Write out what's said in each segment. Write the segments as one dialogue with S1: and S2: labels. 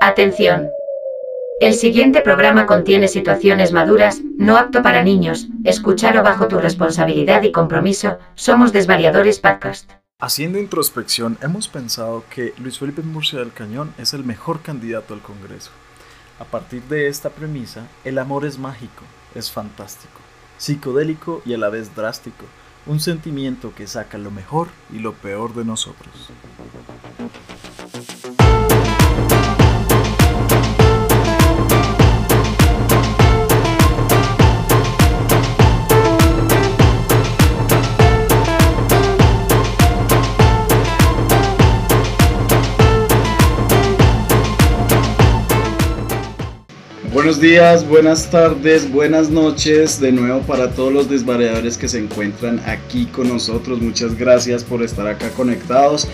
S1: Atención. El siguiente programa contiene situaciones maduras, no apto para niños. Escúchalo bajo tu responsabilidad y compromiso. Somos Desvariadores Podcast.
S2: Haciendo introspección, hemos pensado que Luis Felipe Murcia del Cañón es el mejor candidato al Congreso. A partir de esta premisa, el amor es mágico, es fantástico, psicodélico y a la vez drástico, un sentimiento que saca lo mejor y lo peor de nosotros. Buenos días, buenas tardes, buenas noches de nuevo para todos los desvariadores que se encuentran aquí con nosotros. Muchas gracias por estar acá conectados.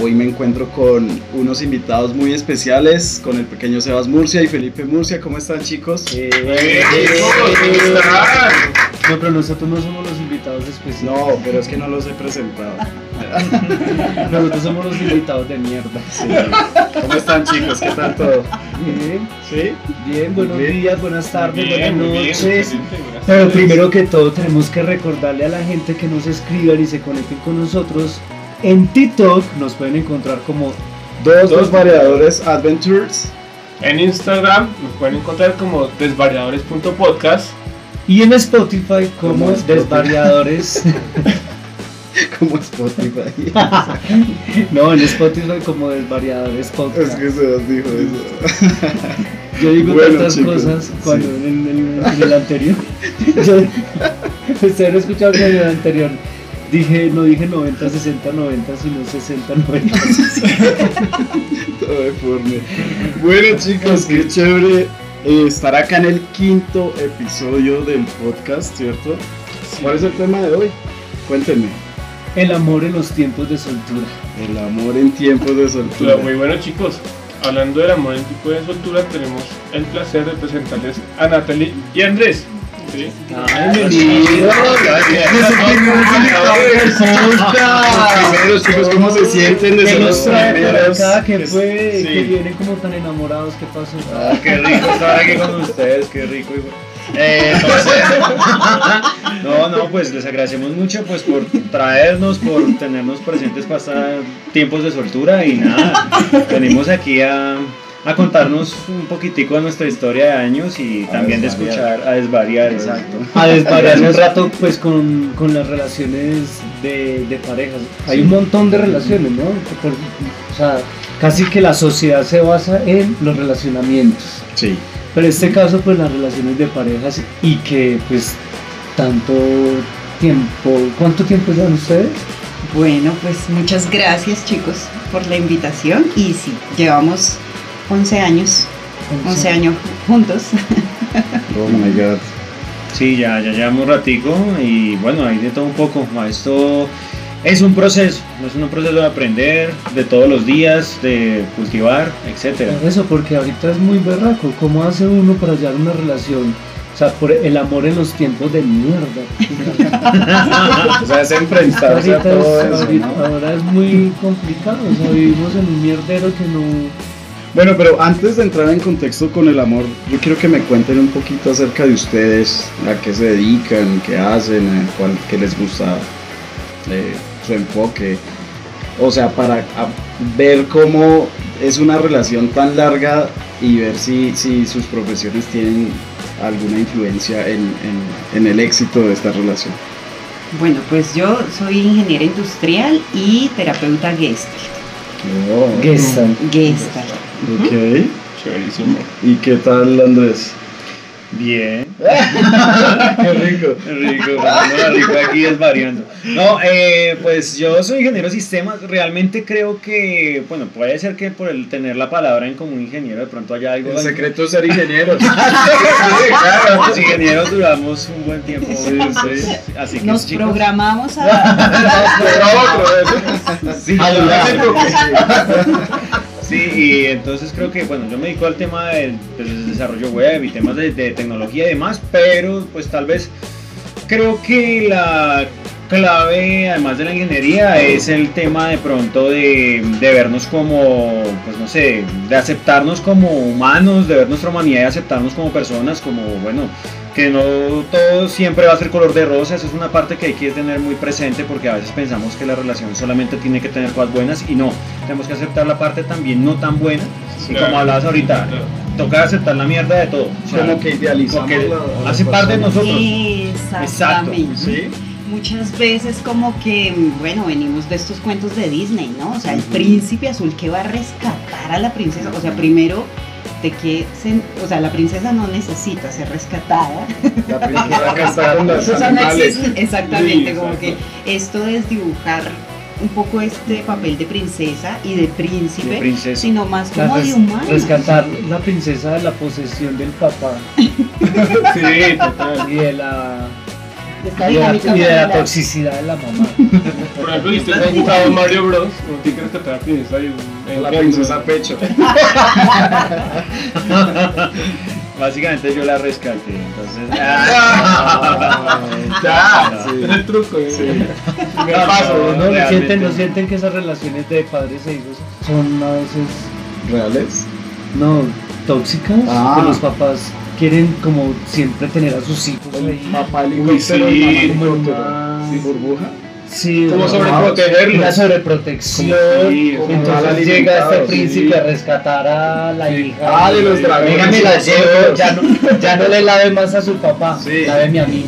S2: Hoy me encuentro con unos invitados muy especiales, con el pequeño Sebas Murcia y Felipe Murcia. ¿Cómo están chicos?
S3: Eh, no, pero nosotros no somos los invitados especiales.
S2: No, pero es que no los he presentado.
S3: nosotros somos los invitados de mierda.
S2: Sí. ¿Cómo están chicos? ¿Qué tal todo?
S3: Bien,
S2: ¿Sí?
S3: bien, buenos
S2: Bien.
S3: días, buenas tardes,
S4: Bien,
S3: buenas
S4: bien,
S3: noches.
S4: excelente, buenas
S3: Pero
S4: tardes.
S3: primero que todo tenemos que recordarle a la gente que nos escriban y se conecten con nosotros. En TikTok nos pueden encontrar como
S2: Dos desvariadores Adventures.
S4: En Instagram nos pueden encontrar como desvariadores.podcast.
S3: y en Spotify como. Desvariadores.
S2: Como Spotify.
S3: no, en Spotify como Desvariadores Podcast.
S2: es que Sebas dijo eso.
S3: Yo digo
S2: Bueno,
S3: tantas
S2: chicos,
S3: cosas cuando
S2: sí.
S3: en, el- en el anterior. Ustedes no escucharon en el anterior dije, no dije 90, 60, 90, sino 60, 90.
S2: Todo deforme. Bueno chicos, qué chévere eh, estar acá en el quinto episodio del podcast, ¿cierto? ¿Cuál es el tema de hoy? Cuéntenme.
S3: El amor en los tiempos de soltura.
S2: El amor en tiempos de soltura.
S4: Muy bueno chicos, hablando del amor en tipo de soltura, tenemos el placer de presentarles a Natalie y Andrés. ¿Sí?
S3: bienvenido.
S2: Los primeros chicos, ¿cómo se sienten de
S3: ¿Qué
S2: ser
S3: nos
S2: los
S3: trae por
S2: primeros?
S3: acá? ¿Qué fue?
S2: Sí.
S3: Que vienen como tan enamorados, ¿qué pasó?
S5: Ah, qué rico estar aquí con ustedes, qué rico. Eh, entonces, no, no, pues les agradecemos mucho pues por traernos, por tenernos presentes para estar tiempos de soltura y nada, venimos aquí a, a contarnos un poquitico de nuestra historia de años y también de escuchar, a desvariar, exacto.
S3: A desvariar un rato pues con, con las relaciones de, de parejas. Hay un montón de relaciones, ¿no? Por- o sea, casi que la sociedad se basa en los relacionamientos.
S2: Sí.
S3: Pero en este caso, pues las relaciones de parejas y que pues tanto tiempo, ¿cuánto tiempo llevan ustedes?
S6: Bueno, pues muchas gracias chicos por la invitación y sí, llevamos 11 años, 11 años juntos.
S2: Oh my god.
S5: Sí, ya, ya llevamos ratico y bueno, hay de todo un poco. Esto es un proceso, es un proceso de aprender de todos los días, de cultivar.
S3: Por eso, porque ahorita es muy berraco. ¿Cómo hace uno para hallar una relación? O sea, por el amor en los tiempos de mierda.
S2: O sea, es enfrentarse a todo
S3: es,
S2: eso,
S3: ahorita-
S2: ¿no?
S3: ahora es muy complicado. O sea, vivimos en un mierdero que no.
S2: Bueno, pero antes de entrar en contexto con el amor, yo quiero que me cuenten un poquito acerca de ustedes, a qué se dedican, qué hacen, cuál, qué les gusta, eh, su enfoque. O sea, para ver cómo es una relación tan larga y ver si, si sus profesiones tienen alguna influencia en, en- en el éxito de esta relación.
S6: Bueno, pues yo soy ingeniera industrial y terapeuta Gestalt.
S2: Oh,
S3: Gestalt.
S6: Gestalt.
S2: ok.
S4: Chéverísimo.
S2: ¿Y qué tal, Andrés?
S5: Bien.
S2: Qué rico.
S5: Rico, rico aquí desvariando. No, eh, pues yo soy ingeniero de sistemas. Realmente creo que, bueno, puede ser que por el tener la palabra en común ingeniero de pronto haya algo.
S2: El secreto es ser ingeniero.
S5: Los ingenieros duramos un buen tiempo.
S2: Sí, sí.
S5: Así que
S6: Nos
S5: chicos,
S6: programamos a...
S5: Sí, Sí, y entonces creo que, bueno, yo me dedico al tema del, pues, del desarrollo web y temas de, de tecnología y demás, pero pues tal vez creo que la clave, además de la ingeniería, es el tema de pronto de, de vernos como, pues no sé, de aceptarnos como humanos, de ver nuestra humanidad y aceptarnos como personas, como, bueno, que no todo siempre va a ser color de rosa, eso es una parte que hay que tener muy presente porque a veces pensamos que la relación solamente tiene que tener cosas buenas y no, tenemos que aceptar la parte también no tan buena, y
S4: Claro.
S5: como hablabas ahorita,
S4: Claro.
S5: toca aceptar la mierda de todo. o sea,
S2: Como que idealizamos
S5: porque
S2: la- la
S5: hace parte de nosotros.
S6: Exactamente.
S2: ¿Sí?
S6: Muchas veces como que, bueno, venimos de estos cuentos de Disney, ¿no? O sea, el príncipe azul que va a rescatar a la princesa. O sea, primero, de que, se- o sea, la princesa no necesita ser rescatada.
S2: La princesa con los
S6: no. Exactamente,
S4: Sí,
S6: como
S4: exacto.
S6: que esto es dibujar un poco este papel de princesa y de príncipe,
S5: De princesa.
S6: sino más
S3: La
S6: como de humano.
S3: rescatar la princesa de la posesión del papá
S4: Sí, total.
S3: y de la, la, y de la toxicidad de la mamá.
S4: Por ejemplo, si ustedes han jugado Mario Bros, no tiene que rescatar a la princesa y un
S2: La princesa pecho.
S5: Básicamente yo la rescaté, entonces.
S4: Ya,
S5: Sí.
S4: es el truco. ¿eh?
S5: No,
S3: Pero no, ¿no
S5: realmente.
S3: sienten, ¿no sienten que esas relaciones de padres e hijos son a veces
S2: ¿Reales?
S3: no tóxicas?
S2: Ah.
S3: Que los papás quieren como siempre tener a sus hijos ahí.
S2: Papá
S4: Uy,
S2: helicóptero,
S4: sí,
S2: mamá
S3: más-
S2: Sí, burbuja.
S3: Sí,
S4: Como
S3: no,
S4: sobreprotegerlos.
S3: Una sobreprotección.
S4: Sí,
S3: Entonces llega este príncipe
S2: sí.
S3: a rescatar a la
S4: Sí.
S3: hija.
S2: Ah, de los dragones.
S3: Venga, me la llevo. Ya no, ya no le lave más a su papá.
S2: Sí.
S3: Láveme a mí.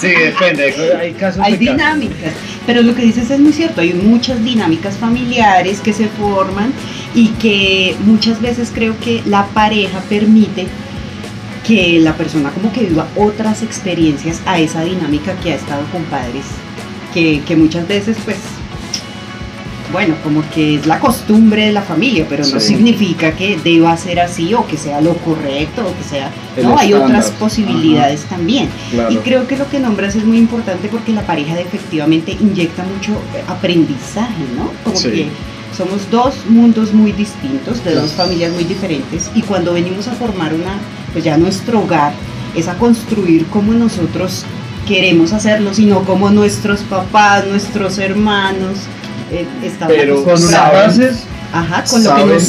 S5: Sí, depende. Hay casos
S6: Hay
S5: de casos.
S6: dinámicas, pero lo que dices es muy cierto, hay muchas dinámicas familiares que se forman y que muchas veces creo que la pareja permite que la persona como que viva otras experiencias a esa dinámica que ha estado con padres, que, que muchas veces pues, bueno, como que es la costumbre de la familia, pero no
S2: Sí.
S6: significa que deba ser así o que sea lo correcto o que sea,
S2: El
S6: no, hay otras posibilidades también.
S2: Claro.
S6: Y creo que lo que nombras es muy importante porque la pareja efectivamente inyecta mucho eh, aprendizaje, ¿no? Como
S2: Sí.
S6: que somos dos mundos muy distintos, de dos familias muy diferentes, y cuando venimos a formar una, pues ya nuestro hogar, es a construir como nosotros queremos hacerlo, sino como nuestros papás, nuestros hermanos, eh, estaban
S2: Pero
S3: Con
S6: acostumbrados.
S3: bases.
S6: Ajá, con lo que nos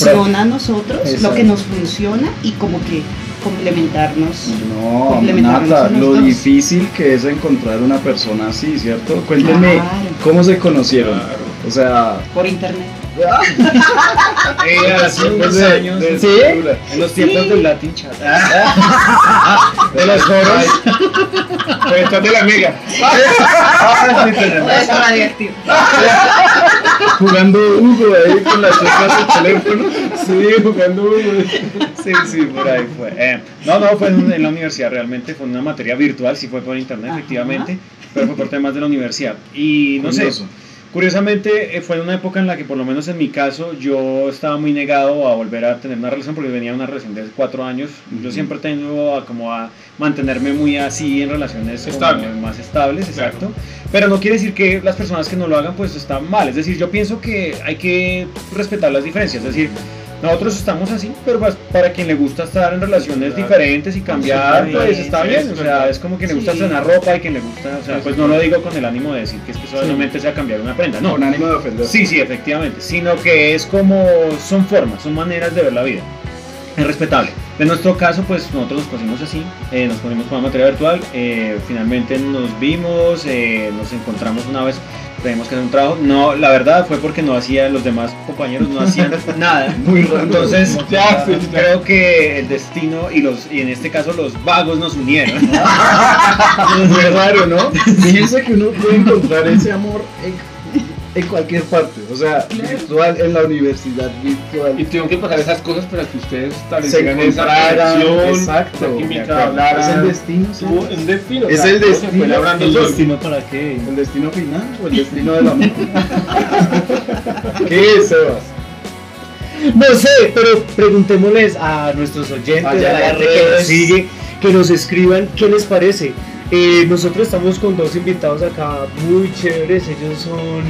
S6: funciona a nosotros, lo que nos funciona y como que complementarnos.
S2: No,
S6: complementarnos los
S2: lo
S6: dos.
S2: difícil que es encontrar una persona así, ¿cierto? Cuéntenme
S6: Claro.
S2: cómo se conocieron. O sea,
S6: por internet.
S5: Hace unos
S2: de-
S5: años.
S2: de-
S3: ¿Sí?
S5: En los tiempos del Latin Chat.
S2: de los foros.
S4: Pues estás de la amiga.
S2: Jugando Hugo ahí con las teclas del teléfono.
S4: Sí, jugando uno.
S5: Sí, sí, por ahí fue. Eh, no, no, fue en, en la universidad realmente, fue una materia virtual, sí fue por internet,
S6: Ajá.
S5: efectivamente, pero fue por temas de la universidad. Y no sé,
S2: Curioso.
S5: Curiosamente, eh, fue en una época en la que, por lo menos en mi caso, yo estaba muy negado a volver a tener una relación porque venía de una relación de cuatro años. Yo siempre tengo a, como a mantenerme muy así en relaciones
S4: Estable.
S5: más estables,
S4: Claro.
S5: exacto. Pero no quiere decir que las personas que no lo hagan pues están mal. Es decir, yo pienso que hay que respetar las diferencias. Es decir, nosotros estamos así, pero pues, para quien le gusta estar en relaciones
S4: Claro.
S5: diferentes y cambiar,
S4: Sí,
S5: pues
S4: sí,
S5: está
S4: sí,
S5: bien.
S4: es
S5: O sea, es como que le gusta
S6: Sí.
S5: estrenar ropa y quien le gusta, o sea,
S4: Sí,
S5: pues
S4: sí.
S5: no lo digo con el ánimo de decir que es que solamente sea cambiar una prenda, no.
S2: Con ánimo de ofender.
S5: Sí, sí, efectivamente, sino que es como, son formas, son maneras de ver la vida. Es respetable. En nuestro caso, pues nosotros nos conocimos así, eh, nos conocimos con la materia virtual, eh, finalmente nos vimos, eh, nos encontramos una vez, tenemos que hacer un trabajo. No, la verdad fue porque no hacía, los demás compañeros no hacían nada.
S2: Muy raro.
S5: Entonces,
S4: Ya,
S5: creo que el destino y los y en este caso los vagos nos unieron.
S2: Muy raro, ¿no? Fíjense que uno puede encontrar ese amor en, en cualquier parte. O sea, virtual, en la universidad virtual.
S4: Y tuvieron que pasar esas cosas para que ustedes
S2: Se
S4: establecieran esa
S2: encontraran,
S4: relación,
S2: exacto.
S4: química, hablaran.
S2: Es el destino, ¿sí?
S4: Un destino.
S2: Es el destino,
S3: ¿El
S4: solo.
S3: destino para qué?
S2: ¿El destino final o el destino del amor? ¿Qué es, Sebas?
S3: No sé, pero preguntémosles a nuestros oyentes,
S2: Allá
S3: a la
S2: en las
S3: gente que nos sigue, que nos escriban qué les parece. Eh, nosotros estamos con dos invitados acá muy chéveres, ellos son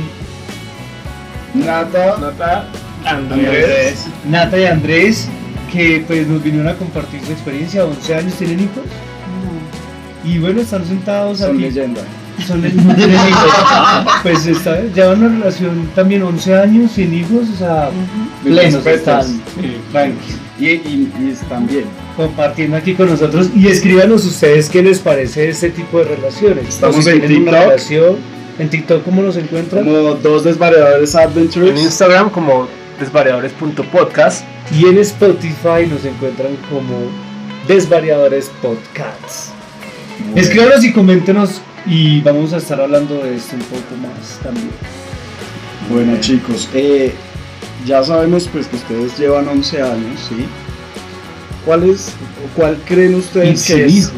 S2: Nata.
S4: Nata,
S2: Andrés.
S4: Andrés.
S3: Nata y Andrés, que pues nos vinieron a compartir su experiencia, 11 años, ¿tienen hijos? Y bueno, están sentados
S2: Son
S3: aquí.
S2: leyenda.
S3: Son hijos. Pues está, llevan una relación también 11 años sin hijos, o sea, plenos están
S4: Sí.
S3: tranquilos,
S2: Y, y, y están bien.
S3: compartiendo aquí con nosotros. Y escríbanos ustedes qué les parece este tipo de relaciones.
S2: Estamos en TikTok.
S3: En TikTok, ¿cómo nos encuentran?
S2: Como dos desvariadores
S7: En
S2: adventures.
S7: Instagram como desvariadores.podcast.
S3: Y en Spotify nos encuentran como Desvariadores Podcasts. Escríbanos y coméntenos y vamos a estar hablando de esto un poco más también.
S2: Bueno chicos, eh, ya sabemos pues que ustedes llevan 11 años, ¿sí? ¿Cuál es, o cuál creen ustedes
S3: Y
S2: que
S3: sin
S2: es?
S3: hijos.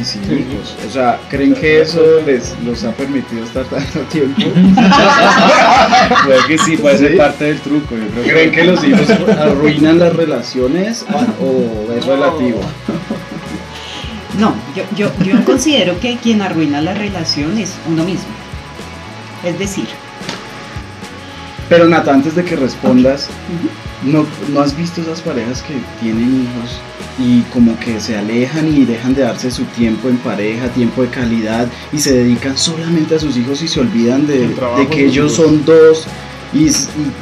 S2: Y sin hijos. O sea, ¿creen que eso les los ha permitido estar tanto tiempo?
S5: Puede que sí, puede ser
S2: Sí.
S5: parte del truco. Yo creo que
S2: ¿Creen que los hijos arruinan las relaciones o, o es relativo?
S6: No, yo, yo, yo considero que quien arruina la relación es uno mismo. Es decir,
S2: Pero Nata, antes de que respondas, ¿no, ¿no has visto esas parejas que tienen hijos y como que se alejan y dejan de darse su tiempo en pareja, tiempo de calidad y se dedican solamente a sus hijos y se olvidan de, que ellos son dos y,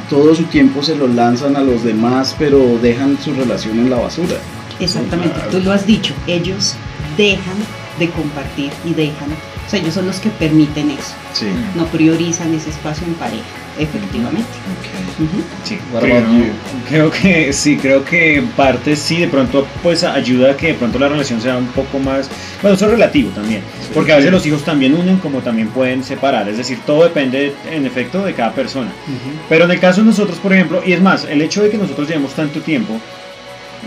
S2: todo su tiempo se lo lanzan a los demás, pero dejan su relación en la basura?
S6: exactamente,
S4: Claro.
S6: tú lo has dicho, ellos dejan de compartir y dejan, o sea, ellos son los que permiten eso,
S2: Sí.
S6: no priorizan ese espacio en pareja, efectivamente. Ujú.
S5: Sí,
S2: What
S5: creo,
S2: about you?
S5: creo que sí, creo que en parte sí, de pronto pues ayuda a que de pronto la relación sea un poco más, bueno, eso es relativo también, porque a veces los hijos también unen como también pueden separar, es decir, todo depende en efecto de cada persona. Pero en el caso de nosotros, por ejemplo, y es más, el hecho de que nosotros llevemos tanto tiempo,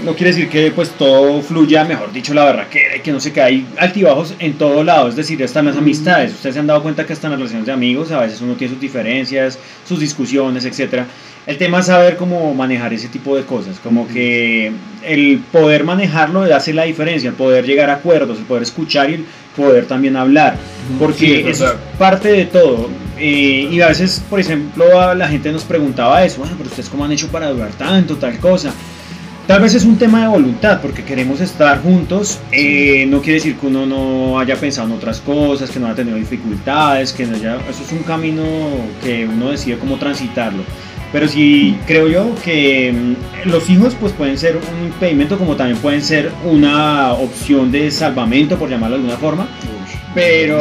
S5: no quiere decir que pues todo fluya, mejor dicho, la barraquera y que no se cae hay altibajos en todo lado, es decir, en las amistades. Ustedes se han dado cuenta que en las relaciones de amigos a veces uno tiene sus diferencias, sus discusiones, etcétera. El tema es saber cómo manejar ese tipo de cosas, como que el poder manejarlo hace la diferencia, el poder llegar a acuerdos, el poder escuchar y el poder también hablar, porque
S4: Sí, es
S5: eso es parte de todo. Eh, y a veces, por ejemplo, la gente nos preguntaba eso, bueno, pero ustedes cómo han hecho para durar tanto, tal cosa. Tal vez es un tema de voluntad, porque queremos estar juntos. eh, no quiere decir que uno no haya pensado en otras cosas, que no haya tenido dificultades, que no haya. Eso es un camino que uno decide cómo transitarlo. Pero sí creo yo que mm, los hijos pues pueden ser un impedimento, como también pueden ser una opción de salvamento, por llamarlo de alguna forma. Pero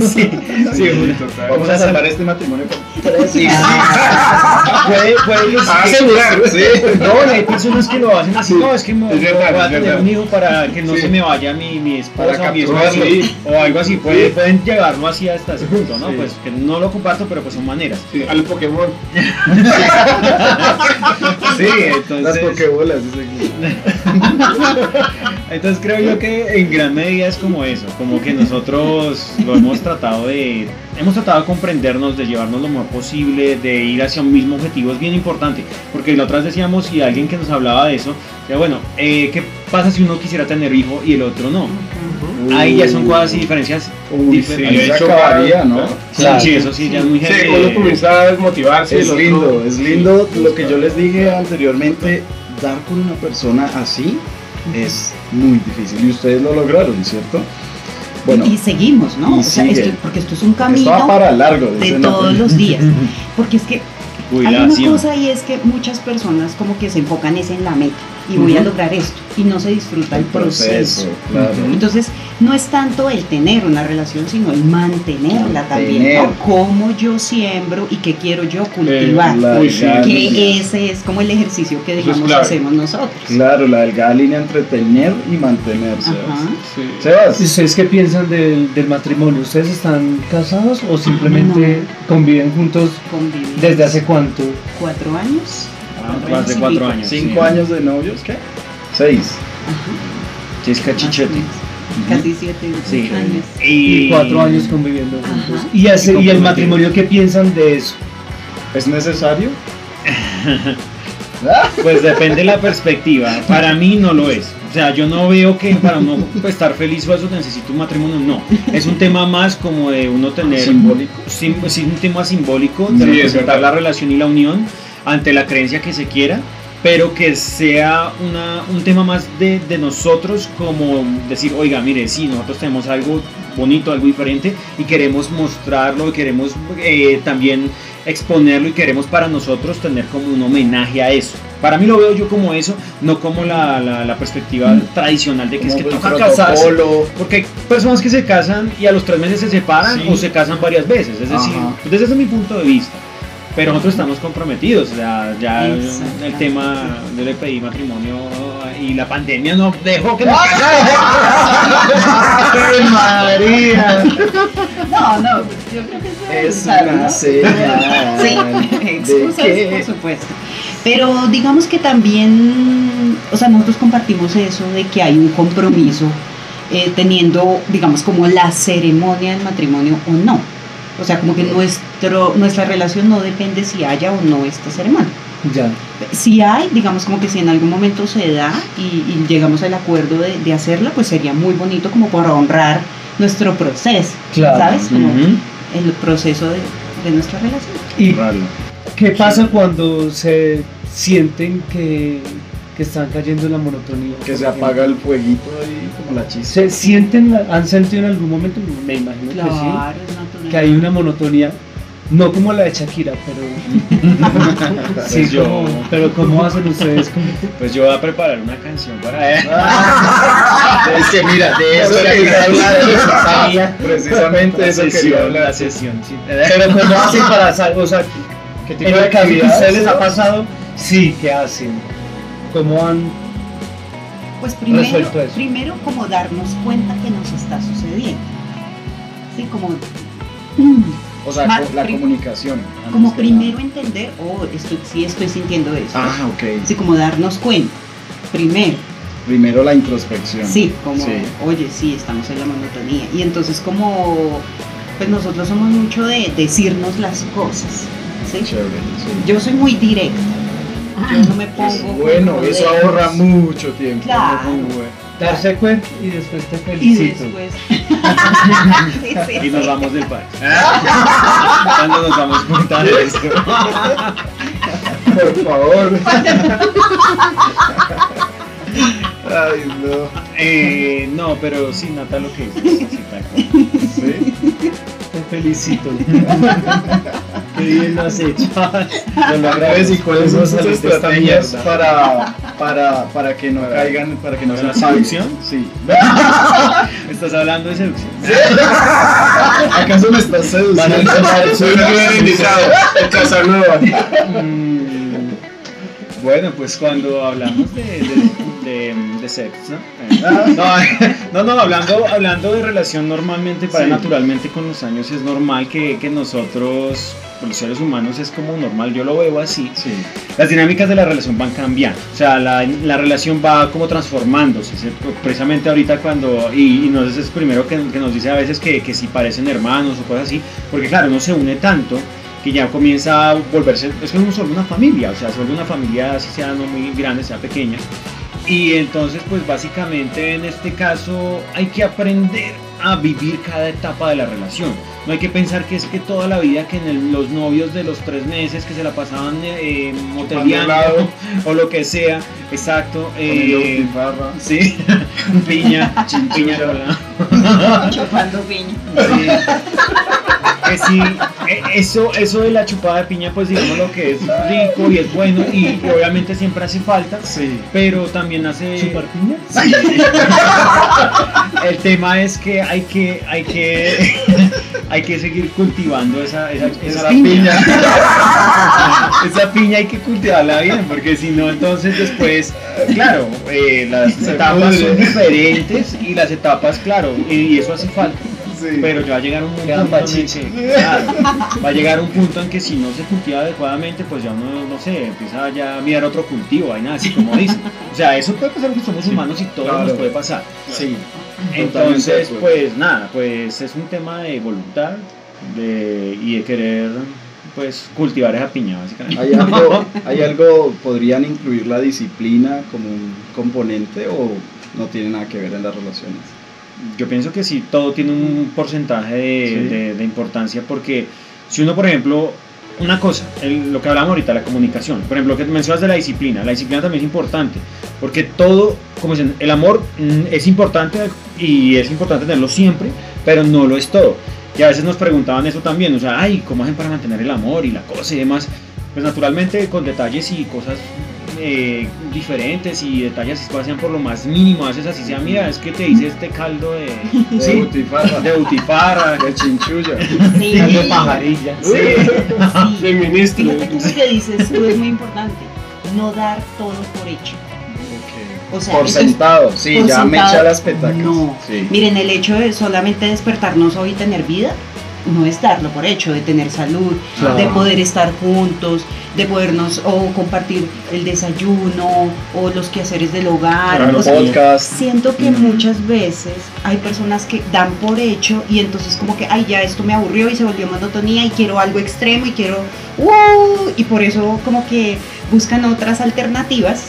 S5: sí, sí,
S4: total.
S2: Vamos a salvar este matrimonio con
S5: Sí, sí. puede, puede
S4: asegurar, sí.
S5: No, hay personas que lo hacen así, no, es que me,
S4: Es verdad,
S5: voy a tener
S4: verdad.
S5: un hijo para que no
S4: Sí.
S5: se me vaya mi, mi esposa
S2: Para
S5: o mi sí, o algo así, puede- pueden llevarlo así hasta ese punto, ¿no? Pues que no lo comparto, pero pues son maneras.
S4: Sí, a los Pokémon.
S5: Sí,
S2: las
S5: entonces,
S2: pokebolas. dice
S5: entonces creo yo que en gran medida es como eso, como que nosotros lo hemos tratado de, hemos tratado de comprendernos, de llevarnos lo mejor posible, de ir hacia un mismo objetivo, es bien importante, porque la otra vez decíamos y alguien que nos hablaba de eso, decía, bueno, eh, ¿qué pasa si uno quisiera tener hijo y el otro no? Ahí ya son cosas y diferencias
S2: Uy, sí,
S4: hecho
S2: acabaría, ¿no?
S3: Claro.
S5: Sí, eso sí, ya es muy
S4: Sí, uno comienza a desmotivarse.
S2: Es
S4: otro-
S2: lindo, es lindo lo que yo les dije anteriormente, dar con una persona así es muy difícil y ustedes lo lograron, ¿cierto? Bueno,
S6: y seguimos, ¿no?
S2: y
S6: O sea, esto- porque esto es un camino
S2: para largo,
S6: de todos los días. Porque es que hay una cosa y es que muchas personas como que se enfocan es en la meta y voy a
S2: Ujú.
S6: lograr esto y no se disfruta el, proceso.
S2: claro.
S6: Entonces, no es tanto el tener una relación, sino el mantenerla también,
S2: Mantener.
S6: ¿no? Cómo yo siembro y qué quiero yo cultivar. Que ese es como el ejercicio que digamos
S4: clave.
S6: hacemos nosotros.
S2: Claro, la delgada línea entre tener y mantenerse.
S6: Ajá.
S4: Sí.
S2: Sebas,
S3: ¿Y ¿Ustedes qué piensan del, del matrimonio? ¿Ustedes están casados o simplemente conviven juntos
S6: Convivir.
S3: desde hace cuánto?
S6: cuatro años.
S5: Más de cuatro años.
S2: cinco
S5: sí.
S2: años de novios, ¿qué? Seis.
S6: Ajá.
S5: Sí, es cachichete.
S6: Casi siete
S5: Sí.
S6: años.
S3: Y cuatro años conviviendo juntos.
S6: Ajá.
S3: ¿Y, hace-
S6: Y
S3: ¿Y el matrimonio qué piensan de eso?
S2: ¿Es necesario?
S5: Pues depende de la perspectiva. Para mí no lo es. O sea, yo no veo que para uno pues, estar feliz o eso necesita un matrimonio. No. Es un tema más como de uno tener.
S2: Simbólico.
S5: Sim- sí, un tema simbólico
S4: Sí,
S5: de
S4: es
S5: representar la relación y la unión ante la creencia que se quiera. pero que sea una, un tema más de, de nosotros, como decir, oiga, mire, sí, nosotros tenemos algo bonito, algo diferente y queremos mostrarlo y queremos eh, también exponerlo y queremos para nosotros tener como un homenaje a eso. Para mí lo veo yo como eso, no como la, la- la perspectiva tradicional de que es que
S2: Como
S5: toca casarse. Porque hay personas que se casan y a los tres meses se separan
S2: Sí.
S5: o se casan varias veces. Es decir,
S2: Ajá.
S5: desde mi punto de vista. Pero nosotros estamos comprometidos, o sea, ya el, tema de le pedí matrimonio y la pandemia no dejó que me
S2: ¡Ay, María!
S6: No, no, yo creo que eso
S2: Es
S6: ¿sabes,
S2: una señal
S6: Sí,
S2: de
S6: excusas,
S2: que-
S6: por supuesto. Pero digamos que también, o sea, nosotros compartimos eso de que hay un compromiso eh, teniendo, digamos, como la ceremonia del matrimonio o no. O sea, como que nuestro, nuestra relación no depende si haya o no esta ceremonia.
S3: Ya.
S6: Si hay, digamos como que si en algún momento se da y, y llegamos al acuerdo de, de hacerla, pues sería muy bonito como para honrar nuestro proceso,
S3: Claro.
S6: ¿sabes? Como el proceso de, de nuestra relación.
S3: ¿Y qué pasa cuando se sienten que, que están cayendo en la monotonía?
S2: Que se apaga el fueguito ahí como la chispa.
S3: ¿Se sienten, la- han sentido en algún momento, me imagino que sí. Que hay una monotonía, no como la de Shakira, pero sí,
S5: Pues yo-
S3: como- pero ¿cómo hacen ustedes? Como-
S5: Pues yo voy a preparar una canción para él.
S2: Es que mira, de eso quería hablar. Precisamente
S5: La
S2: eso quería
S5: sesión,
S2: hablar.
S5: la sesión, sí.
S3: Pero ¿cómo hacen para saber? O sea,
S2: ¿Qué tipo de
S3: a ustedes les ha pasado, sí, ¿qué hacen? ¿Cómo han
S6: Pues primero, primero como darnos cuenta que nos está sucediendo. Sí, como,
S2: O sea, la comunicación.
S6: como primero entender, oh, estoy, sí estoy sintiendo eso.
S2: Ah, ok.
S6: Sí, como darnos cuenta. Primero,
S2: Primero la introspección.
S6: sí, como,
S2: Sí.
S6: oye, sí, estamos en la monotonía. Y entonces como, pues nosotros somos mucho de decirnos las cosas. ¿sí?
S2: Chévere. sí.
S6: Yo soy muy directa. Yo no me pongo.
S2: Bueno, eso ahorra mucho tiempo.
S6: Claro.
S3: Darse cuenta y después te
S6: Y
S3: felicito?
S6: después. Sí, sí,
S5: Y nos vamos del país. Cuando nos damos cuenta de esto.
S2: Por favor. Ay, no.
S5: Eh, no, pero sí, Nata, lo que dices.
S3: Te felicito. Qué bien lo has hecho.
S2: Yo lo agradezco. ¿Y cuáles son
S3: ¿Cómo
S2: sus estrategias para, para, para que no caigan, para que no
S5: ¿Para
S2: se
S5: seducción?
S2: Sí.
S5: ¿Estás hablando de seducción?
S2: ¿Acaso me estás seduciendo?
S4: Soy un gran invitado en Casanova.
S5: Mm, Bueno, pues cuando hablamos de, de, de, de sexo, ¿no? Eh, No, no, no, hablando, hablando de relación normalmente, para
S2: Sí.
S5: naturalmente con los años es normal que, que nosotros, los seres humanos, es como normal, yo lo veo así.
S2: Sí.
S5: Las dinámicas de la relación van cambiando, o sea, la, la relación va como transformándose, ¿sí? precisamente ahorita cuando, y, y nos es primero que, que nos dice a veces que, que si parecen hermanos o cosas así, porque claro, uno se une tanto que ya comienza a volverse, es que uno vuelve una familia, o sea, se vuelve una familia, así sea no muy grande, sea pequeña, y entonces pues básicamente en este caso hay que aprender a vivir cada etapa de la relación. No hay que pensar que es que toda la vida que en el- los novios de los tres meses que se la pasaban eh, o lo que sea, exacto. Eh, sí, piña, piña.
S6: Chupando piña.
S5: Sí. Que sí, eh, eso, eso de la chupada de piña, pues digamos lo que es rico y es bueno y, y obviamente siempre hace falta,
S2: Sí.
S5: pero también hace...
S3: ¿Chupar piña?
S5: Sí. El tema es que hay que, hay que, hay que seguir cultivando esa, esa, piña.
S2: piña.
S5: esa piña hay que cultivarla bien, porque si no, entonces después, claro, eh, las etapas son diferentes y las etapas, claro, y eso hace falta.
S2: Sí.
S5: Pero ya va a llegar un punto en que, claro, va a llegar un punto en que si no se cultiva adecuadamente, pues ya uno, no sé, empieza ya a mirar otro cultivo, vaina así como dicen. O sea, eso puede pasar porque somos humanos y todo
S2: claro.
S5: nos puede pasar.
S2: Sí.
S5: Entonces,
S2: Totalmente
S5: pues nada, pues es un tema de voluntad de, y de querer pues cultivar esa piña básicamente.
S2: ¿Hay algo, ¿Hay algo, podrían incluir la disciplina como un componente o no tiene nada que ver en las relaciones?
S5: Yo pienso que sí, todo tiene un porcentaje de,
S2: Sí.
S5: de- de importancia porque si uno, por ejemplo, una cosa, el- lo que hablamos ahorita, la comunicación. Por ejemplo, lo que mencionas de la disciplina. La disciplina también es importante, porque todo, como dicen, el amor mm, es importante y es importante tenerlo siempre, pero no lo es todo. Y a veces nos preguntaban eso también, o sea, ay, ¿cómo hacen para mantener el amor y la cosa y demás? Pues naturalmente con detalles y cosas eh, diferentes y detalles que hacen por lo más mínimo. A veces así sea, mira, es que te hice este caldo de,
S2: De
S5: sí,
S2: butifarra,
S5: de butifarra.
S2: de chinchulla.
S6: Sí,
S3: Dando pajarilla.
S5: Sí.
S6: sí.
S4: Feministro.
S6: Fíjate que lo que dices tú es muy importante. No dar todo por hecho. O sea,
S2: Por sentado, sí,
S6: por
S2: ya me echa las petacas.
S6: No.
S2: Sí.
S6: Miren, el hecho de solamente despertarnos hoy y tener vida, no es darlo por hecho, de tener salud,
S3: Claro.
S6: de poder estar juntos, de podernos o compartir el desayuno o los quehaceres del hogar.
S2: Para
S6: o
S2: los
S6: sea,
S2: podcast.
S6: Siento que muchas veces hay personas que dan por hecho y entonces como que, ay, ya esto me aburrió y se volvió monotonía y quiero algo extremo y quiero, y por eso como que buscan otras alternativas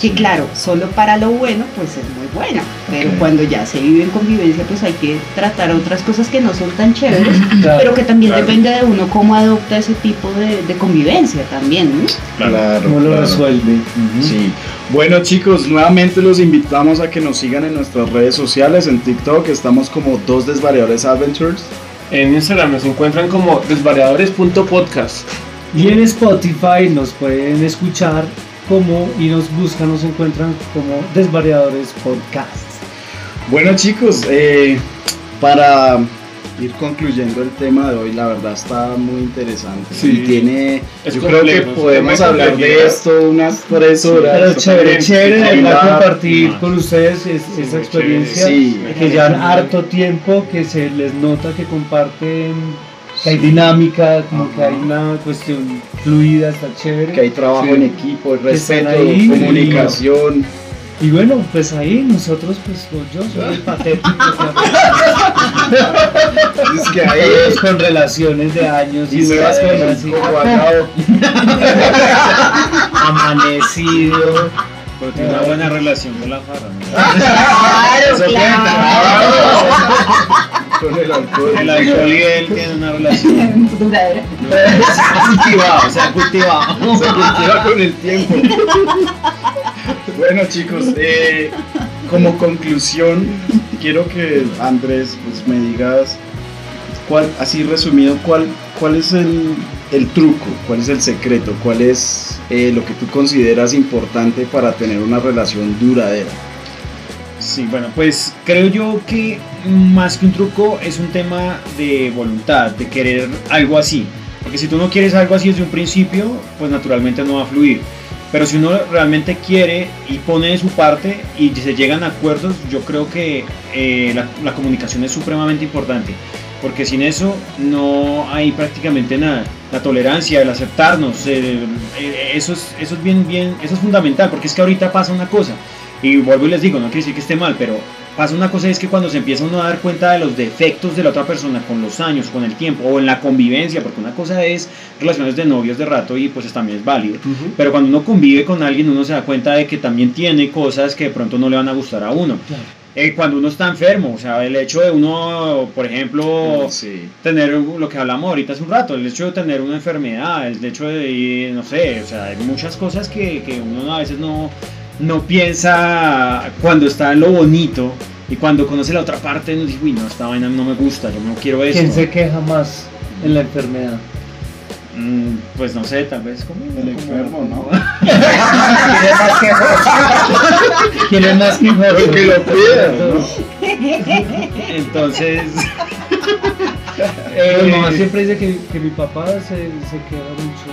S6: que claro, solo para lo bueno pues es muy bueno, pero cuando ya se vive en convivencia pues hay que tratar otras cosas que no son tan chéveres,
S3: Claro.
S6: pero que también
S2: Claro.
S6: depende de uno cómo adopta ese tipo de, de convivencia también. ¿no?
S2: Claro,
S3: ¿Cómo lo
S2: claro.
S3: resuelve?
S2: Sí. Bueno chicos, nuevamente los invitamos a que nos sigan en nuestras redes sociales, en TikTok estamos como dos desvariadores adventures.
S4: En Instagram nos encuentran como desvariadores.podcast.
S3: Y en Spotify nos pueden escuchar como y nos buscan, nos encuentran como Desvariadores Podcast.
S2: Bueno chicos, eh, para ir concluyendo el tema de hoy, la verdad está muy interesante.
S4: Sí.
S2: Y tiene,
S4: Es
S2: yo creo que podemos hablar de esto unas tres horas.
S3: Pero chévere, chévere
S2: Hablar
S3: compartir con ustedes es-
S4: Sí,
S3: esa experiencia
S2: sí.
S3: que llevan harto tiempo, que se les nota que comparten, que hay dinámica, como que hay una cuestión fluida, está chévere.
S2: Que hay trabajo
S3: Sí.
S2: en equipo, respeto,
S3: ahí.
S2: comunicación.
S3: Y bueno, pues ahí nosotros, pues yo soy el patético.
S2: Es que ahí
S3: Todos con relaciones de años
S2: y se vas con
S3: amanecido.
S5: Pero tiene una buena relación con la farra. ¿no?
S6: Claro,
S2: Eso
S6: claro.
S2: Con el alcohol.
S5: El alcohol y él tienen una relación
S6: Duradera.
S5: cultivada, o sea, cultivada.
S2: Se cultiva con el tiempo. Bueno chicos, eh, como conclusión, quiero que Andrés pues, me digas, cuál, así resumido, cuál, cuál es el, el truco, cuál es el secreto, cuál es eh, lo que tú consideras importante para tener una relación duradera.
S5: Sí, bueno, pues creo yo que más que un truco es un tema de voluntad, de querer algo así. Porque si tú no quieres algo así desde un principio, pues naturalmente no va a fluir. Pero si uno realmente quiere y pone de su parte y se llegan a acuerdos, yo creo que eh, la, la comunicación es supremamente importante. Porque sin eso no hay prácticamente nada. La tolerancia, el aceptarnos, eh, eh, eso, es, eso es bien, bien, eso es fundamental. Porque es que ahorita pasa una cosa. Y vuelvo y les digo, no quiere decir que esté mal, pero pasa una cosa es que cuando se empieza uno a dar cuenta de los defectos de la otra persona con los años, con el tiempo o en la convivencia, porque una cosa es relaciones de novios de rato y pues también es válido, pero cuando uno convive con alguien uno se da cuenta de que también tiene cosas que de pronto no le van a gustar a uno.
S3: Claro.
S5: Eh, cuando uno está enfermo, o sea, el hecho de uno, por ejemplo,
S2: Sí.
S5: tener lo que hablamos ahorita hace un rato, el hecho de tener una enfermedad, el hecho de, no sé, o sea, hay muchas cosas que, que uno a veces no, no piensa cuando está en lo bonito y cuando conoce la otra parte, uno dice, uy, no, esta vaina no me gusta, yo no quiero eso.
S3: ¿Quién se queja más en la enfermedad?
S5: Mm, pues no sé, tal vez como
S2: El enfermo, ¿no?
S3: ¿Quién es más quejoso?
S2: Porque lo cuidan, ¿no?
S5: Entonces,
S3: Mi mamá
S5: eh,
S3: siempre dice que, que mi papá se, se queda mucho.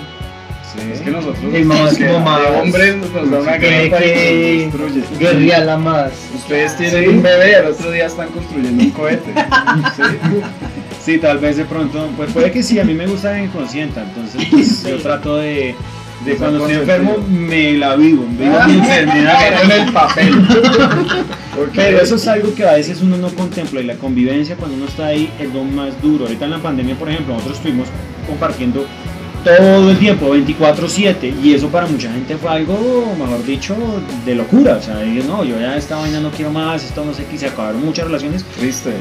S2: Es que nosotros,
S3: Mi mamá
S2: que de hombres nos da una y
S3: que
S2: destruye.
S3: guerrearla más.
S2: Ustedes tienen un bebé, al otro día están construyendo un cohete. Sí.
S5: Sí, tal vez de pronto, pues puede que sí, a mí me gusta que me consienta, entonces pues, yo trato de, de cuando estoy enfermo me la vivo, vivo mi enfermedad.
S2: en el papel.
S5: Pero eso es algo que a veces uno no contempla y la convivencia cuando uno está ahí es lo más duro. Ahorita en la pandemia, por ejemplo, nosotros estuvimos compartiendo todo el tiempo, 24/7, y eso para mucha gente fue algo, mejor dicho, de locura. O sea, dije, no, yo ya esta vaina no quiero más, esto no sé qué, se acabaron muchas relaciones
S2: Triste.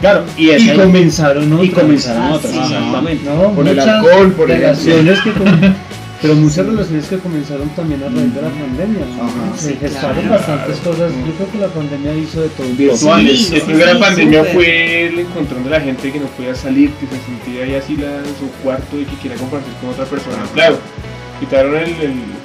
S5: Claro, y,
S3: comenzaron otras.
S5: y comenzaron
S6: Ah,
S5: otras,
S6: sí.
S5: exactamente.
S3: ¿no?
S2: Con el alcohol, por ejemplo.
S3: relaciones que pero muchas relaciones que comenzaron también a raíz de la pandemia.
S2: Ajá.
S3: Se
S6: Sí,
S3: gestaron
S6: claro.
S3: bastantes cosas. Yo creo que la pandemia hizo de todo.
S4: virtuales.
S6: Sí,
S4: el primera
S6: sí,
S4: pandemia fue el encontrón de la gente que no podía salir, que se sentía ahí así la, en su cuarto y que quería compartir con otra persona. Claro, quitaron el, el-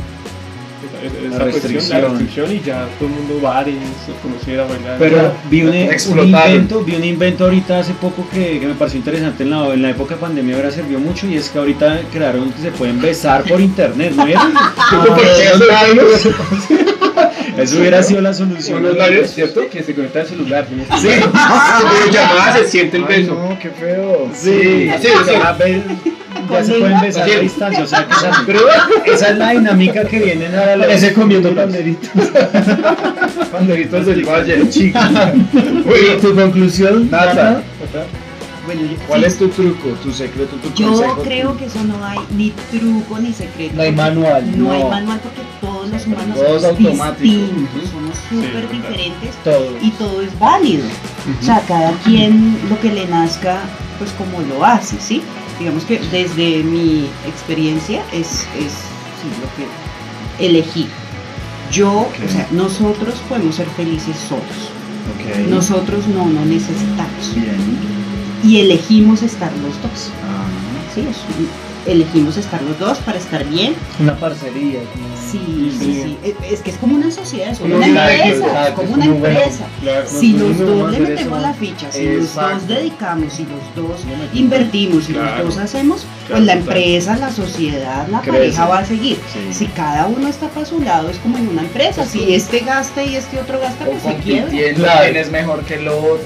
S4: esa,
S5: La
S4: cuestión,
S5: restricción.
S4: la restricción y ya todo el mundo bares, conociera, bailar.
S5: Pero vi un, invento, vi un invento ahorita hace poco que, que me pareció interesante en la, en la época de pandemia, ahora sirvió mucho y es que ahorita crearon que se pueden besar por internet, ¿no vieron? Eso hubiera sido la solución.
S4: unos labios, ¿cierto? Que se conecta al celular.
S5: Sí.
S4: llamada se siente el beso.
S2: no, qué feo.
S5: Sí, ya se pueden besar a distancia, o sea que esa, pero esa es la dinámica que vienen ahora los
S3: Ese comiendo panderitos.
S2: Panderitos del Valle, chica.
S3: ¿Y tu conclusión?
S2: Nata,
S6: Bueno,
S2: ¿cuál
S6: sí,
S2: es tu truco, tu secreto, tu
S6: Yo
S2: consejo?
S6: creo que eso no hay ni truco ni secreto.
S3: No hay manual,
S6: No,
S3: no.
S6: hay manual porque todos los humanos
S2: Todo es
S6: somos distintos, somos súper diferentes
S3: Todo.
S6: y todo es válido. O sea, cada quien lo que le nazca, pues como lo hace, ¿sí? Digamos que desde mi experiencia es, es sí, lo que elegí. Yo, o sea, nosotros podemos ser felices solos.
S2: Ok.
S6: Nosotros no, no necesitamos.
S2: Bien.
S6: Y elegimos estar los dos.
S2: Ah,
S6: Sí, es un- elegimos estar los dos para estar bien.
S3: Una parcería.
S6: Sí, sí, sí. Es, que es como una sociedad, es como una empresa, como una empresa.
S4: Claro.
S6: Si los dos le metemos
S3: eso.
S6: la ficha, si los dos dedicamos, si los dos invertimos, si
S4: Claro.
S6: los dos hacemos,
S4: Claro,
S6: pues la empresa, la sociedad, la
S2: Crece.
S6: pareja va a seguir.
S2: sí.
S6: Si cada uno está para su lado, es como en una empresa. Si este gasta y este otro gasta, pues se quiebra.
S2: es mejor que el otro.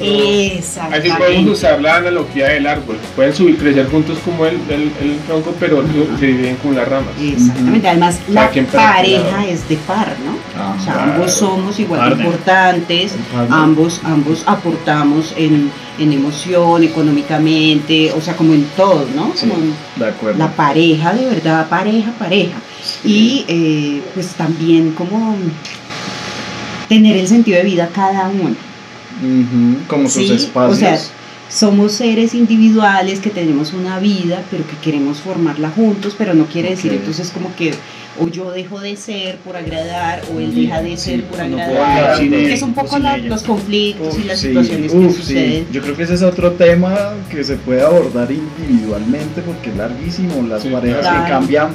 S4: Así podemos usar la analogía del árbol. Pueden subir, crecer juntos como el, el, el tronco, pero se dividen con las ramas.
S6: Exactamente, además la Pareja es de par, ¿no?
S2: Ah,
S6: O sea,
S4: claro.
S6: ambos somos igual de
S5: Partner.
S6: importantes, ambos, ambos aportamos en, en emoción, económicamente, o sea, como en todo, ¿no?
S2: Sí.
S6: Como en
S2: de acuerdo.
S6: la pareja, de verdad, pareja, pareja. Y eh, pues también como tener el sentido de vida cada uno.
S2: Como sus
S6: Sí,
S2: espacios.
S6: O sea, somos seres individuales que tenemos una vida, pero que queremos formarla juntos, pero no quiere decir entonces como que o yo dejo de ser por agradar o él deja de
S2: sí,
S6: ser por
S2: no
S6: agradar. es un poco la- los conflictos y las
S2: Sí,
S6: situaciones que
S2: uf, sí.
S6: suceden.
S2: Yo creo que ese es otro tema que se puede abordar individualmente porque es larguísimo. Las
S4: Sí,
S2: parejas
S6: claro.
S2: que cambian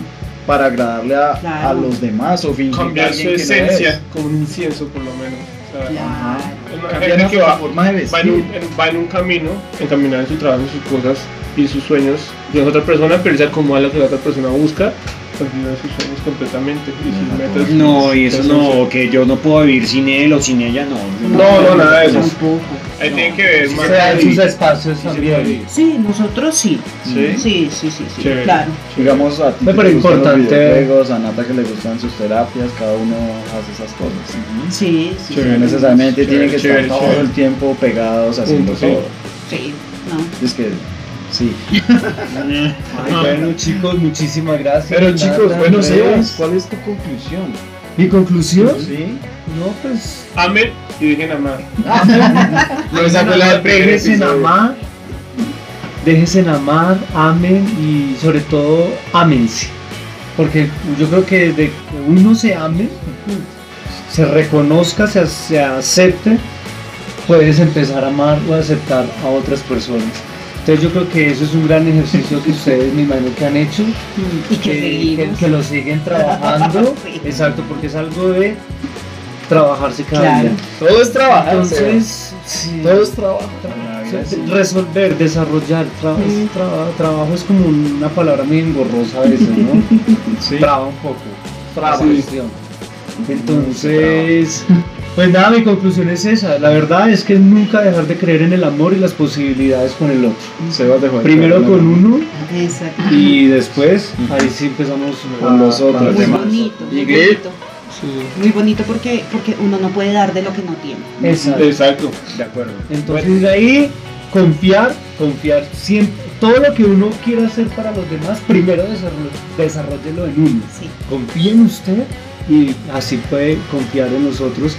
S2: para agradarle a,
S6: Claro.
S2: a los demás o fingir
S4: Cambiar su
S2: no
S4: esencia,
S2: es.
S4: como un incienso por lo menos. O sea,
S6: Claro.
S4: Hay
S2: Cambian
S4: gente que va,
S2: forma de
S4: va,
S2: vestir.
S4: en un, en- va en un camino, encaminado en su trabajo, en sus cosas y sus sueños. Y es otra persona, pero él se acomoda a lo que la otra persona busca, olvida sus sueños completamente y sus metas.
S5: No, y eso no, que yo no puedo vivir sin él o sin ella, no.
S4: No, no, nada de eso.
S6: Tampoco.
S4: Ahí tienen que ver más.
S3: Se dan sus espacios también.
S6: Sí, nosotros sí.
S2: Sí.
S6: Sí, sí, sí, claro.
S2: Digamos a ti los
S3: importante.
S2: a Nata que le gustan sus terapias, cada uno hace esas cosas.
S6: Sí, sí.
S2: No
S6: sí.
S2: necesariamente tienen que estar todo el tiempo pegados haciendo todo.
S6: Sí, no.
S2: Es que sí.
S3: Ay, bueno, chicos, muchísimas gracias.
S2: Pero chicos,
S3: Nata,
S2: bueno,
S3: Andrés.
S2: Sebas, ¿cuál es tu conclusión?
S3: ¿Mi conclusión?
S2: Sí.
S3: No, pues.
S4: Amen y dejen amar.
S2: No, fue la del primer
S3: Déjense en
S2: episodio.
S3: amar, déjense en amar, amen y sobre todo ámense. Porque yo creo que desde que uno se ame, se reconozca, se, se acepte, puedes empezar a amar o aceptar a otras personas. Entonces yo creo que eso es un gran ejercicio que ustedes me imagino que han hecho,
S6: Y que
S3: que, que,
S6: seguimos.
S3: que lo siguen trabajando.
S6: Sí.
S3: Exacto, porque es algo de trabajarse cada
S6: Claro.
S3: día.
S2: Todo es trabajar.
S3: Entonces, sí.
S2: todo es trabajo.
S3: Sí, Resolver, desarrollar, tra- tra- trabajo es como una palabra muy engorrosa a veces, ¿no?
S2: Sí.
S3: Traba un poco. Cuestión. Entonces, pues nada, mi conclusión es esa. La verdad es que nunca dejar de creer en el amor y las posibilidades con el otro.
S2: Sebas dejó de
S3: Primero con uno
S6: Exacto.
S3: y después ahí sí empezamos
S2: Con los otros.
S6: Muy
S2: demás.
S6: bonito, muy bonito. Muy bonito porque, porque uno no puede dar de lo que no tiene.
S3: Exacto.
S4: Exacto.
S2: De acuerdo.
S3: Entonces de ahí confiar, confiar siempre. Todo lo que uno quiera hacer para los demás, primero desarroll- desarrollelo en uno.
S6: Sí.
S3: confíe en usted y así puede confiar en nosotros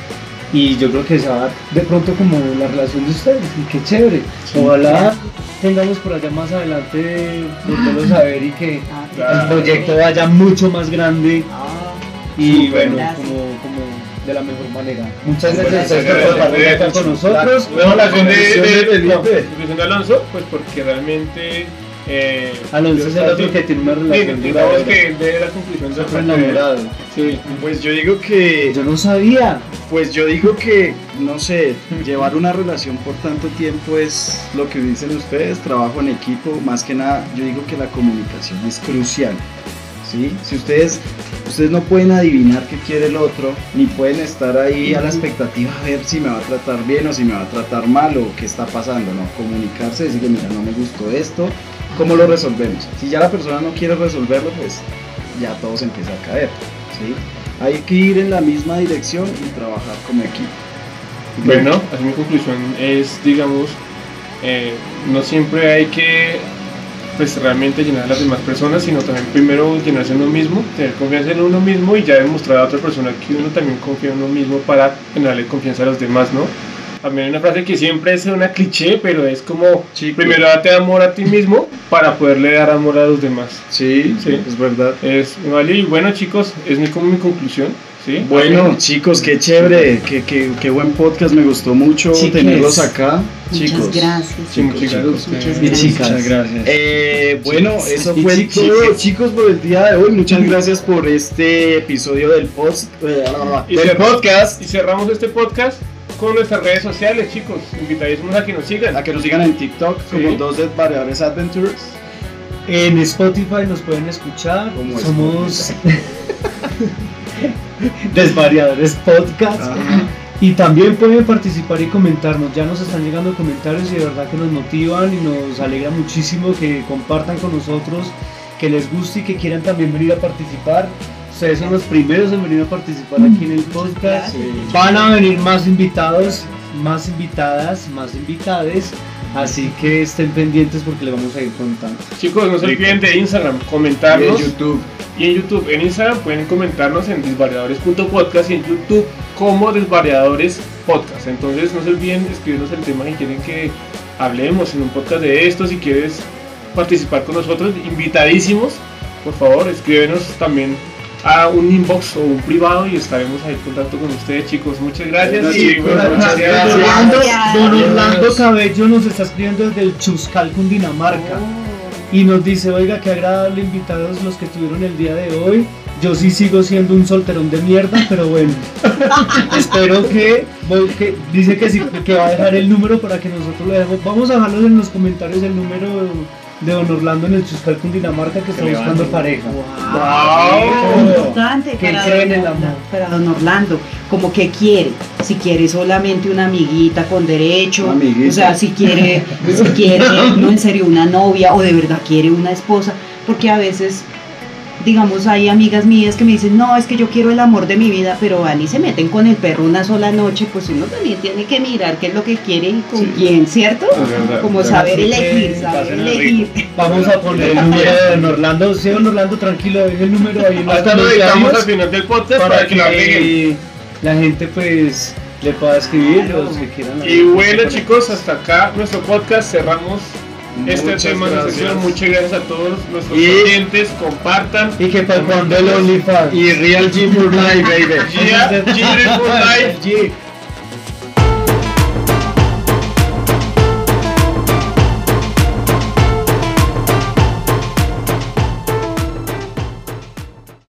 S3: Y yo creo que esa va de pronto como la relación de ustedes, y qué chévere. Ojalá tengamos por allá más adelante volverlo a saber y que
S6: Ah,
S3: el proyecto vaya mucho más grande
S6: ah,
S3: y bueno,
S6: gracias.
S3: como, como de la mejor manera. Muchas gracias a ustedes
S4: gracias,
S3: por
S4: gracias.
S3: con nosotros.
S4: La de Alonso, pues porque realmente. Eh,
S3: Alonso es el otro que tiene una relación
S4: digamos que de la conclusión de
S3: Súper enamorado.
S4: Sí,
S2: Pues yo digo que
S3: Yo no sabía.
S2: Pues yo digo que, no sé, llevar una relación por tanto tiempo es lo que dicen ustedes, trabajo en equipo, más que nada, yo digo que la comunicación es crucial. ¿sí? Si ustedes, ustedes no pueden adivinar qué quiere el otro, ni pueden estar ahí a la expectativa a ver si me va a tratar bien o si me va a tratar mal o qué está pasando, ¿no? Comunicarse, decirle, mira, no me gustó esto, ¿cómo lo resolvemos? Si ya la persona no quiere resolverlo, pues ya todo se empieza a caer, ¿sí? Hay que ir en la misma dirección y trabajar como equipo.
S4: Bueno, así mi conclusión es, digamos, eh, no siempre hay que pues realmente llenar a las demás personas, sino también primero llenarse uno mismo, tener confianza en uno mismo y ya demostrar a otra persona que uno también confía en uno mismo para generarle confianza a los demás, ¿no? También hay una frase que siempre es una cliché, pero es como,
S2: Sí,
S4: primero date amor a ti mismo para poderle dar amor a los demás.
S2: Sí,
S4: Sí.
S2: es verdad.
S4: Es, vale, y bueno chicos, es mi, como mi conclusión, ¿sí?
S2: Bueno, chicos, qué chévere, qué, qué, qué buen podcast, me gustó mucho
S3: Chiques.
S2: tenerlos acá.
S6: Muchas
S2: chicos.
S6: gracias.
S4: Muchas
S2: chicos,
S4: gracias.
S6: Muchas
S3: Y
S6: gracias.
S3: chicas.
S5: Muchas gracias.
S2: Eh, bueno, eso
S3: Y
S2: fue todo, chicos, por el día de hoy. Muchas gracias por este episodio del, post, eh,
S4: Y
S2: del podcast.
S4: Y cerramos este podcast con nuestras redes sociales, chicos. Invitadísimos a que nos sigan.
S2: A que nos sigan en TikTok como
S4: Sí.
S2: dos variables adventures.
S3: En Spotify nos pueden escuchar.
S2: Como
S3: Somos Desvariadores Podcast.
S2: Ajá.
S3: Y también pueden participar y comentarnos. Ya nos están llegando comentarios y de verdad que nos motivan y nos alegra muchísimo que compartan con nosotros, que les guste y que quieran también venir a participar. Ustedes son los primeros en venir a participar aquí en el podcast.
S6: Gracias.
S3: Van a venir más invitados, más invitadas, más invitades. Así que estén pendientes porque les vamos a ir contando.
S4: Chicos, no se olviden de Instagram,
S2: Y en
S4: comentarnos.
S2: YouTube.
S4: Y en YouTube, en Instagram pueden comentarnos en desvariadores.podcast y en YouTube como desvariadores podcast. Entonces no se olviden de escribirnos el tema que quieren que hablemos en un podcast de esto. Si quieres participar con nosotros, invitadísimos. Por favor, escríbenos también a un inbox o un privado y estaremos ahí en contacto con ustedes, chicos. Muchas gracias. Y
S2: chicos,
S4: bueno,
S2: muchas
S4: muchas
S2: gracias.
S3: Orlando,
S6: Gracias.
S3: don Orlando Cabello nos está escribiendo desde el Chuscal, Cundinamarca. Y nos dice, oiga, qué agradable invitados los que estuvieron el día de hoy. Yo sí sigo siendo un solterón de mierda, pero bueno. Espero que, que- dice que sí, que va a dejar el número para que nosotros lo dejemos. Vamos a dejarlos en los comentarios el número de don Orlando en el Chuscal, Cundinamarca, que está buscando pareja.
S4: Wow.
S6: importante
S3: Que
S6: para
S3: creen
S6: don,
S3: en el amor.
S6: para don Orlando, como que quiere, si quiere solamente una amiguita con derecho,
S2: Una amiguita.
S6: o sea, si quiere, si quiere, no en serio, una novia o de verdad quiere una esposa, porque a veces, digamos, hay amigas mías que me dicen, no, es que yo quiero el amor de mi vida, pero van y se meten con el perro una sola noche, pues uno también tiene que mirar qué es lo que quiere y con quién, ¿cierto?
S4: Verdad.
S6: Como saber elegir, saber elegir.
S3: Vamos a poner el número de don Orlando. Sí, don Orlando, tranquilo, deje el número ahí
S4: Hasta lo dejamos al final del podcast
S3: para
S4: para que
S3: que la gente pues le pueda escribir los que quieran.
S4: Y bueno chicos, hasta acá nuestro podcast, cerramos este
S2: Muchas
S4: tema de
S2: gracias.
S4: sesión. Muchas gracias a todos nuestros
S2: Y-
S4: oyentes, compartan.
S3: Y que para cuando el OnlyFans.
S2: Y Real G for Life, baby.
S4: Gia, Gia for Life.
S3: G.